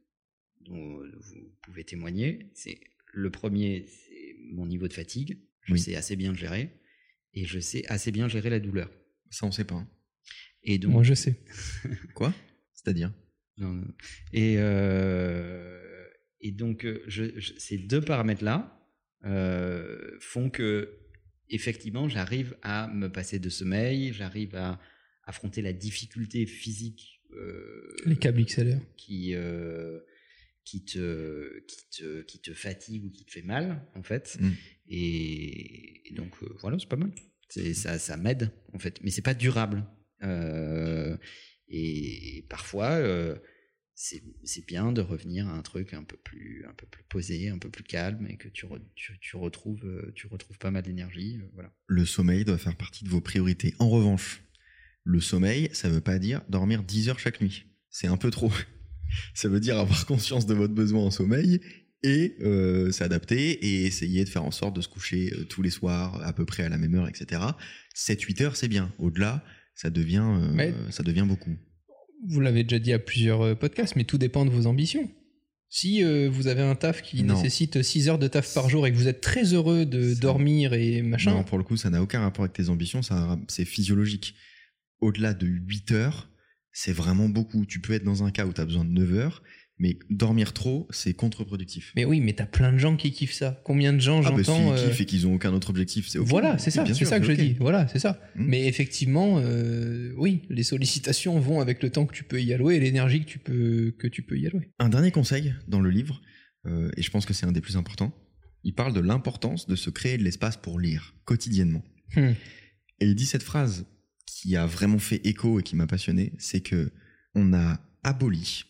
dont euh, vous pouvez témoigner. C'est le premier, c'est mon niveau de fatigue. Je Oui. sais assez bien le gérer et je sais assez bien gérer la douleur. ça on sait pas. hein. Et donc, Moi, je sais. Quoi? C'est-à-dire? Non, non. Et, euh, et donc, euh, je- je- ces deux paramètres-là euh, font que, effectivement, j'arrive à me passer de sommeil, j'arrive à affronter la difficulté physique euh, Les câbles XLR. qui, euh, qui, te, qui, te, qui te fatigue ou qui te fait mal, en fait. Mm. Et, et donc, euh, voilà, c'est pas mal. C'est- Ça, ça m'aide, en fait. Mais c'est pas durable. Euh, et parfois, euh, c'est c'est bien de revenir à un truc un peu plus, un peu plus posé, un peu plus calme, et que tu, re- tu, tu retrouves, tu retrouves pas mal d'énergie. voilà. Le sommeil doit faire partie de vos priorités. En revanche, le sommeil, ça veut pas dire dormir 10 heures chaque nuit. C'est un peu trop. Ça veut dire avoir conscience de votre besoin en sommeil et euh, s'adapter et essayer de faire en sorte de se coucher euh, tous les soirs à peu près à la même heure, etc. 7-8 heures, c'est bien. Au-delà, ça devient, euh, Mais- ça devient beaucoup. Vous l'avez déjà dit à plusieurs podcasts, mais tout dépend de vos ambitions. Si euh, vous avez un taf qui Non. nécessite 6 heures de taf par jour et que vous êtes très heureux de dormir et machin, Non, pour le coup, ça n'a aucun rapport avec tes ambitions, c'est physiologique. Au-delà de 8 heures, c'est vraiment beaucoup. Tu peux être dans un cas où tu as besoin de 9 heures, mais dormir trop, c'est contre-productif. mais oui, mais t'as plein de gens qui kiffent ça. Combien de gens Ah, bah, j'entends s'ils euh, kiffent et qu'ils ont aucun autre objectif, c'est ok. Voilà, c'est ça, c'est ça que je dis. Voilà, c'est ça. Mm. Mais effectivement, euh, oui, les sollicitations vont avec le temps que tu peux y allouer et l'énergie que tu peux que tu peux y allouer. Un dernier conseil dans le livre, euh, et je pense que c'est un des plus importants, il parle de l'importance de se créer de l'espace pour lire quotidiennement. Hmm. Et il dit cette phrase qui a vraiment fait écho et qui m'a passionné, c'est que on a aboli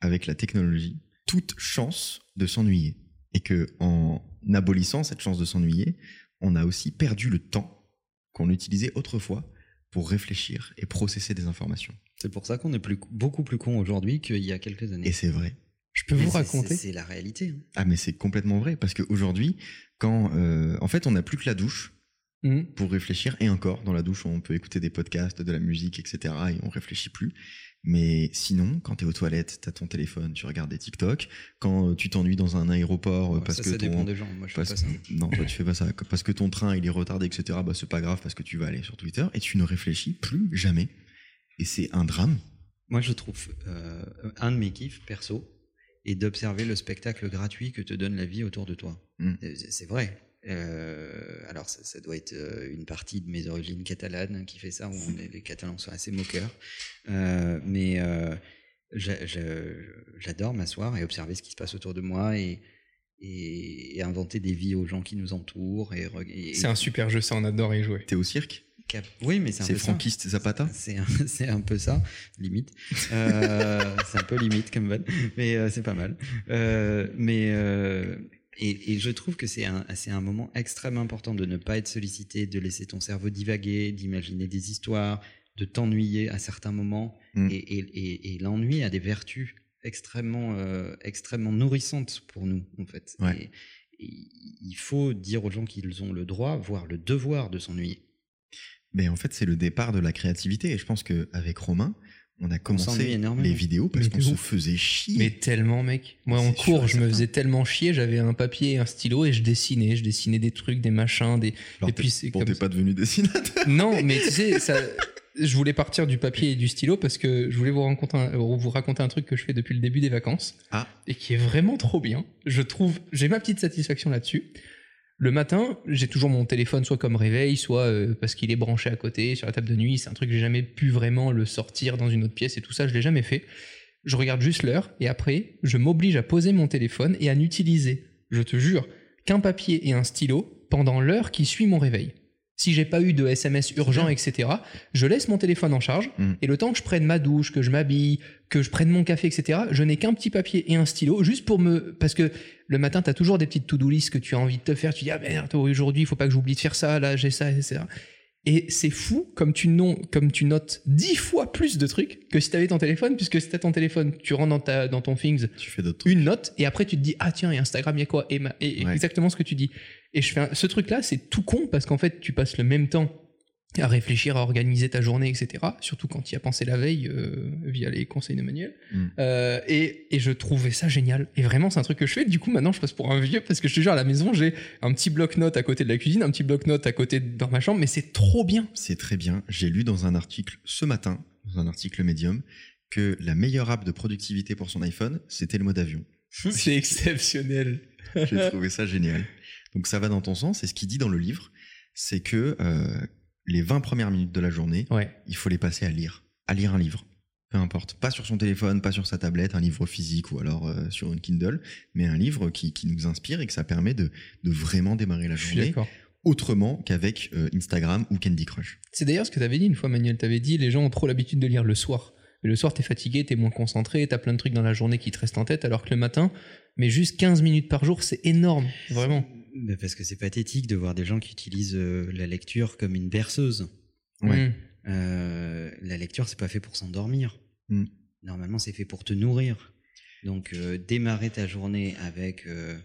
avec la technologie toute chance de s'ennuyer et que en abolissant cette chance de s'ennuyer, on a aussi perdu le temps qu'on utilisait autrefois pour réfléchir et processer des informations. C'est pour ça qu'on est plus, beaucoup plus con aujourd'hui qu'il y a quelques années. Et c'est vrai. Je peux vous raconter. C'est la réalité. Hein. Ah, mais c'est complètement vrai parce qu'aujourd'hui, quand euh, en fait, on n'a plus que la douche Mhm. pour réfléchir et encore dans la douche, on peut écouter des podcasts, de la musique, etc. et on réfléchit plus. Mais sinon, quand tu es aux toilettes, tu as ton téléphone, tu regardes des TikTok. Quand euh, tu t'ennuies dans un aéroport euh, parce ça, que ça ton dépend des gens. Moi, je fais parce- pas ça. non, toi tu fais pas ça. Parce que ton train il est retardé, etc. Bah c'est pas grave parce que tu vas aller sur Twitter et tu ne réfléchis plus jamais. Et c'est un drame. Moi, je trouve euh, un de mes kiffs perso est d'observer le spectacle gratuit que te donne la vie autour de toi. Mm. C'est vrai. Euh, alors, ça, ça doit être euh, une partie de mes origines catalanes qui fait ça, où on est- les Catalans sont assez moqueurs. Euh, mais euh, j'a- j'a- j'adore m'asseoir et observer ce qui se passe autour de moi et, et, et inventer des vies aux gens qui nous entourent. Et, re- et- C'est un super jeu, ça, on adore y jouer. T'es au cirque? Cap- Oui, mais c'est un C'est peu ça. franquiste Zapata? C'est un, c'est un peu ça, limite. Euh, c'est un peu limite comme van, mais euh, c'est pas mal. Euh, mais euh, et, et je trouve que c'est un, moment extrêmement important de ne pas être sollicité, de laisser ton cerveau divaguer, d'imaginer des histoires, de t'ennuyer à certains moments. Mm. Et, et, et, l'ennui a des vertus extrêmement, euh, extrêmement nourrissantes pour nous, en fait. Ouais. Il faut dire aux gens qu'ils ont le droit, voire le devoir de s'ennuyer. Mais en fait, c'est le départ de la créativité. Et je pense qu'avec Romain, on a commencé les vidéos parce qu'on se faisait chier. Mais tellement, mec. Moi, en sûr cours, je me faisais tellement chier. J'avais un papier et un stylo et je dessinais. Je dessinais des trucs, des machins, des. Alors, et puis c'est bon, t'es pas devenu dessinateur. Non, mais tu sais, ça. Je voulais partir du papier et du stylo parce que je voulais vous raconter, un, vous raconter un truc que je fais depuis le début des vacances Ah, et qui est vraiment trop bien. Je trouve, j'ai ma petite satisfaction là-dessus. Le matin, j'ai toujours mon téléphone soit comme réveil, soit euh, parce qu'il est branché à côté sur la table de nuit. C'est un truc que j'ai jamais pu vraiment le sortir dans une autre pièce et tout ça, je l'ai jamais fait. Je regarde juste l'heure et après, je m'oblige à poser mon téléphone et à n'utiliser, je te jure, qu'un papier et un stylo pendant l'heure qui suit mon réveil. Si j'ai pas eu de SMS urgent, etc., je laisse mon téléphone en charge Mm. et le temps que je prenne ma douche, que je m'habille, que je prenne mon café, etc., je n'ai qu'un petit papier et un stylo juste pour me. Parce que le matin, tu as toujours des petites to-do list que tu as envie de te faire. Tu dis, ah merde, aujourd'hui, il faut pas que j'oublie de faire ça, là, j'ai ça, etc. Et c'est fou comme tu, non, comme tu notes dix fois plus de trucs que si tu avais ton téléphone, puisque si tu ton téléphone, tu rentres dans, ta, dans ton Things, tu fais une note et après tu te dis ah tiens et Instagram il y a quoi? Et, ma- et Ouais. exactement ce que tu dis et je fais un- ce truc là c'est tout con parce qu'en fait tu passes le même temps à réfléchir à organiser ta journée etc surtout quand tu y as pensé la veille euh, via les conseils de Manuel Mm. Euh, et, et je trouvais ça génial et vraiment c'est un truc que je fais du coup maintenant je passe pour un vieux parce que je te jure à la maison j'ai un petit bloc-notes à côté de la cuisine un petit bloc-notes à côté de- dans ma chambre mais c'est trop bien C'est très bien. J'ai lu dans un article ce matin, dans un article Medium, que la meilleure app de productivité pour son iPhone, c'était le mode avion. c'est exceptionnel J'ai trouvé ça génial. Donc ça va dans ton sens. Et ce qu'il dit dans le livre, c'est que euh, les 20 premières minutes de la journée, ouais il faut les passer à lire. À lire un livre. Peu importe. Pas sur son téléphone, pas sur sa tablette, un livre physique ou alors euh, sur une Kindle, mais un livre qui, qui nous inspire et que ça permet de, de vraiment démarrer la journée autrement qu'avec euh, Instagram ou Candy Crush. C'est d'ailleurs ce que tu avais dit une fois, Manuel. Tu avais dit les gens ont trop l'habitude de lire le soir. Mais le soir, t'es fatigué, t'es moins concentré, t'as plein de trucs dans la journée qui te restent en tête, alors que le matin, mais juste 15 minutes par jour, c'est énorme, vraiment. Mais parce que c'est pathétique de voir des gens qui utilisent euh, la lecture comme une berceuse. Ouais. Mm. Euh, la lecture, c'est pas fait pour s'endormir. Mm. Normalement, c'est fait pour te nourrir. Donc, euh, démarrer ta journée avec euh,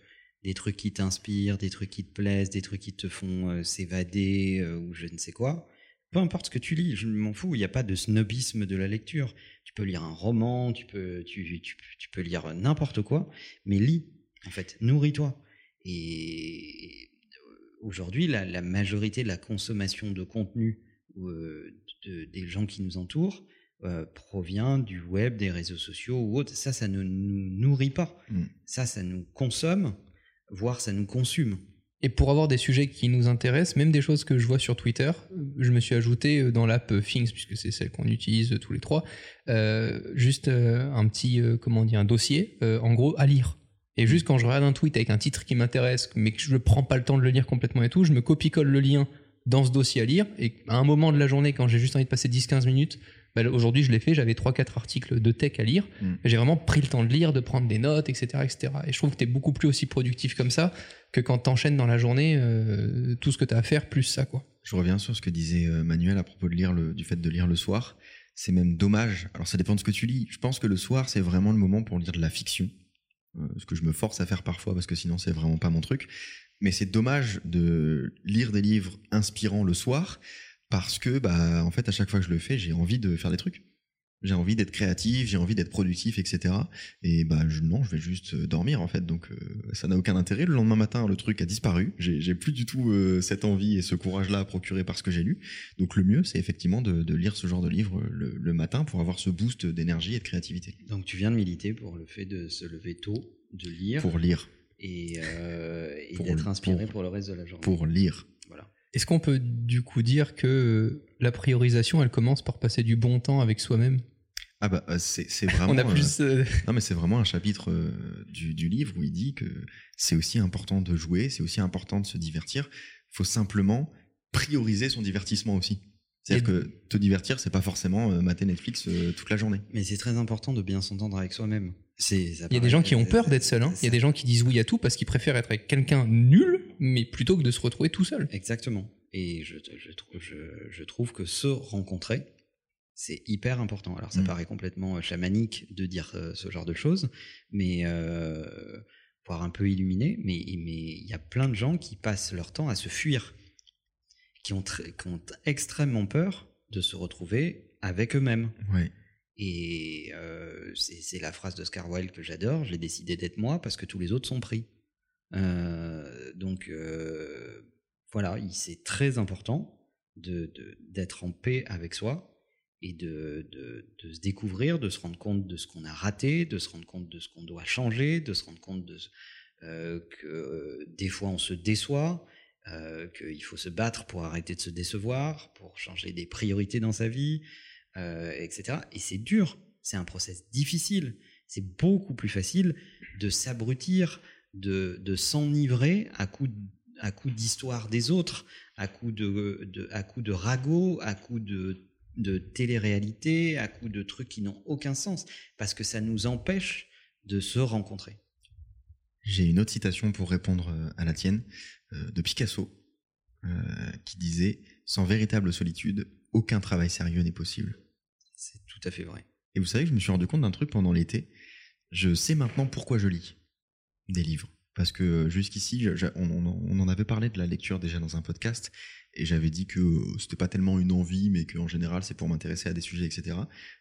des trucs qui t'inspirent, des trucs qui te plaisent, des trucs qui te font euh, s'évader euh, ou je ne sais quoi. Peu importe ce que tu lis, je m'en fous. Il n'y a pas de snobisme de la lecture. Tu peux lire un roman, tu peux, tu, tu, tu peux lire n'importe quoi, mais lis. En fait, nourris-toi. Et aujourd'hui, la, la majorité de la consommation de contenu euh, de- des gens qui nous entourent euh, provient du web, des réseaux sociaux ou autres. Ça, ça ne nous nourrit pas. Mm. Ça, ça nous consomme, voire ça nous consume. Et pour avoir des sujets qui nous intéressent, même des choses que je vois sur Twitter, je me suis ajouté euh, dans l'app Things, puisque c'est celle qu'on utilise tous les trois, euh, juste euh, un petit, euh, comment dire, un dossier, euh, en gros, à lire. Et juste quand je regarde un tweet avec un titre qui m'intéresse, mais que je ne prends pas le temps de le lire complètement et tout, je me copie-colle le lien dans ce dossier à lire. Et à un moment de la journée, quand j'ai juste envie de passer 10-15 minutes, bah, aujourd'hui je l'ai fait, j'avais 3-4 articles de tech à lire. Mm. J'ai vraiment pris le temps de lire, de prendre des notes, etc. etc. Et je trouve que tu es beaucoup plus aussi productif comme ça que quand t'enchaînes dans la journée euh, tout ce que tu as à faire plus ça quoi. Je reviens sur ce que disait Manuel à propos de lire le, du fait de lire le soir. C'est même dommage. Alors ça dépend de ce que tu lis. Je pense que le soir, c'est vraiment le moment pour lire de la fiction. Ce que je me force à faire parfois parce que sinon c'est vraiment pas mon truc. Mais c'est dommage de lire des livres inspirants le soir parce que, bah, en fait, à chaque fois que je le fais, j'ai envie de faire des trucs. J'ai envie d'être créatif, j'ai envie d'être productif, etc. Et bah je, non, je vais juste euh, dormir en fait. Donc euh, ça n'a aucun intérêt. Le lendemain matin, le truc a disparu. J'ai plus du tout euh, cette envie et ce courage-là à procurer parce que j'ai lu. Donc le mieux, c'est effectivement de, lire ce genre de livre le, le matin pour avoir ce boost d'énergie et de créativité. Donc tu viens de militer pour le fait de se lever tôt, de lire. Pour lire et, euh, d'être inspiré pour, le reste de la journée. Pour lire. Voilà. Est-ce qu'on peut du coup dire que la priorisation, elle commence par passer du bon temps avec soi-même? Ah bah euh, c'est vraiment. On a plus. Euh, non mais c'est vraiment un chapitre du, du, livre où il dit que c'est aussi important de jouer, c'est aussi important de se divertir. Il faut simplement prioriser son divertissement aussi. C'est-à-dire que te divertir, c'est pas forcément mater Netflix toute la journée. Mais c'est très important de bien s'entendre avec soi-même. Il y a des gens qui ont peur d'être seuls. Hein. Il y a des gens qui disent oui à tout parce qu'ils préfèrent être avec quelqu'un nul, mais plutôt que de se retrouver tout seul. Exactement. Et je, trouve, je, trouve que se rencontrer, c'est hyper important. Alors ça mm. paraît complètement euh, chamanique de dire euh, ce genre de choses, mais euh, voire un peu illuminé. Mais il y a plein de gens qui passent leur temps à se fuir, qui ont, qui ont extrêmement peur de se retrouver avec eux-mêmes. Ouais. Et euh, c'est la phrase de Scar Wilde que j'adore. J'ai décidé d'être moi parce que tous les autres sont pris. Euh, donc euh, voilà, c'est très important d'être en paix avec soi et de, se découvrir, de se rendre compte de ce qu'on a raté, de se rendre compte de ce qu'on doit changer, de se rendre compte de, que des fois on se déçoit, qu'il faut se battre pour arrêter de se décevoir, pour changer des priorités dans sa vie, euh, etc. Et c'est dur, c'est un process difficile. C'est beaucoup plus facile de s'abrutir, de, de s'enivrer à coup à coup d'histoire des autres, à coup de, de, à coup de ragots, à coup de, de télé-réalité, à coup de trucs qui n'ont aucun sens, parce que ça nous empêche de se rencontrer. J'ai une autre citation pour répondre euh, à la tienne, euh, de Picasso, qui disait Sans véritable solitude, aucun travail sérieux n'est possible. C'est tout à fait vrai. Et vous savez que je me suis rendu compte d'un truc pendant l'été. Je sais maintenant pourquoi je lis des livres. Parce que jusqu'ici, on, en avait parlé de la lecture déjà dans un podcast, et j'avais dit que c'était pas tellement une envie, mais qu'en général c'est pour m'intéresser à des sujets, etc.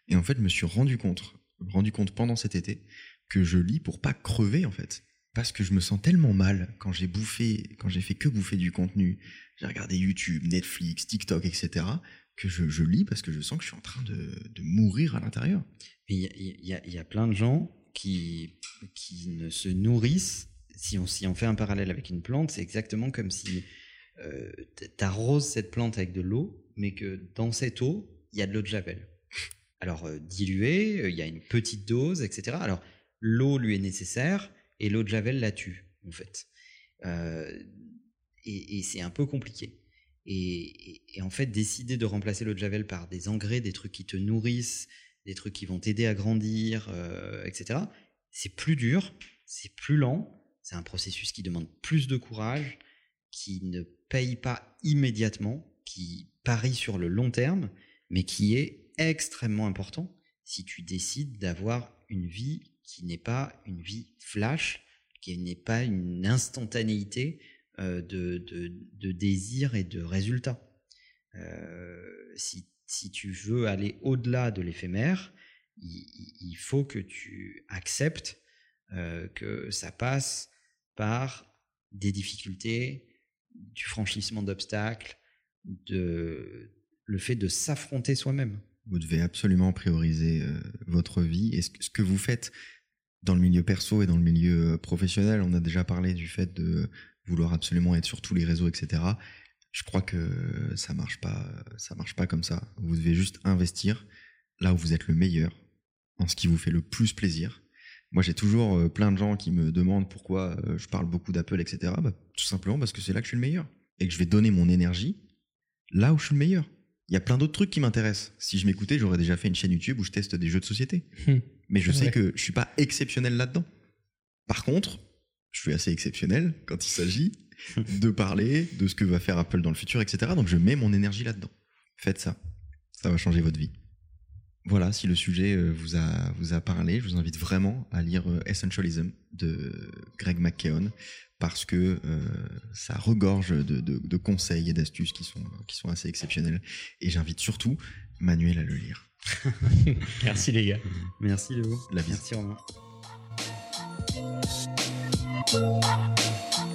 Et en fait, je me suis rendu compte, rendu compte pendant cet été, que je lis pour pas crever en fait. Parce que je me sens tellement mal quand j'ai bouffé, quand j'ai fait que bouffer du contenu, j'ai regardé YouTube, Netflix, TikTok, etc que je, lis parce que je sens que je suis en train de, mourir à l'intérieur. Il y, a, plein de gens qui, qui ne se nourrissent, si on, si on fait un parallèle avec une plante, c'est exactement comme si euh, tu arroses cette plante avec de l'eau, mais que dans cette eau, il y a de l'eau de javel. Alors, euh, diluée, euh, il y a une petite dose, etc. Alors, l'eau lui est nécessaire et l'eau de javel la tue, en fait. et c'est un peu compliqué. Et, en fait, décider de remplacer le Javel par des engrais, des trucs qui te nourrissent, des trucs qui vont t'aider à grandir, euh, etc., c'est plus dur, c'est plus lent, c'est un processus qui demande plus de courage, qui ne paye pas immédiatement, qui parie sur le long terme, mais qui est extrêmement important si tu décides d'avoir une vie qui n'est pas une vie flash, qui n'est pas une instantanéité euh, de, de, désir et de résultats. Euh, si, si, tu veux aller au-delà de l'éphémère, il, faut que tu acceptes euh, que ça passe par des difficultés, du franchissement d'obstacles, de le fait de s'affronter soi-même. Vous devez absolument prioriser votre vie et ce, ce, que vous faites dans le milieu perso et dans le milieu professionnel. On a déjà parlé du fait de vouloir absolument être sur tous les réseaux, etc. Je crois que ça marche pas, ça marche pas comme ça. Vous devez juste investir là où vous êtes le meilleur, en ce qui vous fait le plus plaisir. Moi, j'ai toujours euh, plein de gens qui me demandent pourquoi euh, je parle beaucoup d'Apple, etc. Bah, tout simplement parce que c'est là que je suis le meilleur et que je vais donner mon énergie là où je suis le meilleur. Il y a plein d'autres trucs qui m'intéressent. Si je m'écoutais, j'aurais déjà fait une chaîne YouTube où je teste des jeux de société. Hmm. Mais je sais que je suis pas exceptionnel là-dedans. Par contre, je suis assez exceptionnel quand il s'agit de parler de ce que va faire Apple dans le futur, etc. Donc je mets mon énergie là-dedans. Faites ça. Ça va changer votre vie. Voilà, si le sujet euh, vous a, vous a parlé, je vous invite vraiment à lire euh, Essentialism de Greg McKeown parce que euh, ça regorge de, de, conseils et d'astuces qui sont, qui sont assez exceptionnels. Et j'invite surtout Manuel à le lire. Merci les gars. Merci Léo. La Merci Romain.